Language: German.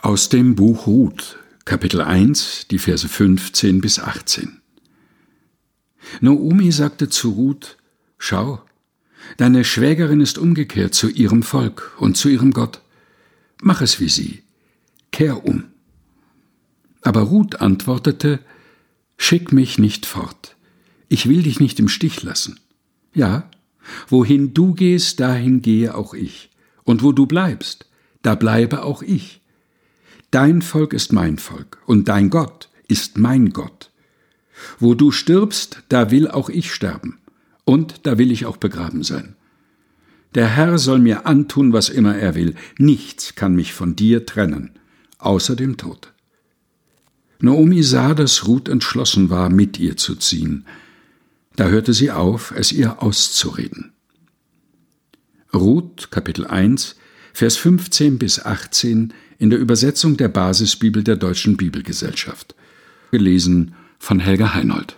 Aus dem Buch Ruth, Kapitel 1, die Verse 15 bis 18. Noomi sagte zu Ruth: Schau, deine Schwägerin ist umgekehrt zu ihrem Volk und zu ihrem Gott. Mach es wie sie, kehr um. Aber Ruth antwortete: Schick mich nicht fort. Ich will dich nicht im Stich lassen. Ja, wohin du gehst, dahin gehe auch ich. Und wo du bleibst, da bleibe auch ich. Dein Volk ist mein Volk und dein Gott ist mein Gott. Wo du stirbst, da will auch ich sterben, und da will ich auch begraben sein. Der Herr soll mir antun, was immer er will, nichts kann mich von dir trennen, außer dem Tod. Naomi sah, dass Ruth entschlossen war, mit ihr zu ziehen. Da hörte sie auf, es ihr auszureden. Ruth, Kapitel 1, Vers 15 bis 18 in der Übersetzung der Basisbibel der Deutschen Bibelgesellschaft. Gelesen von Helga Heinold.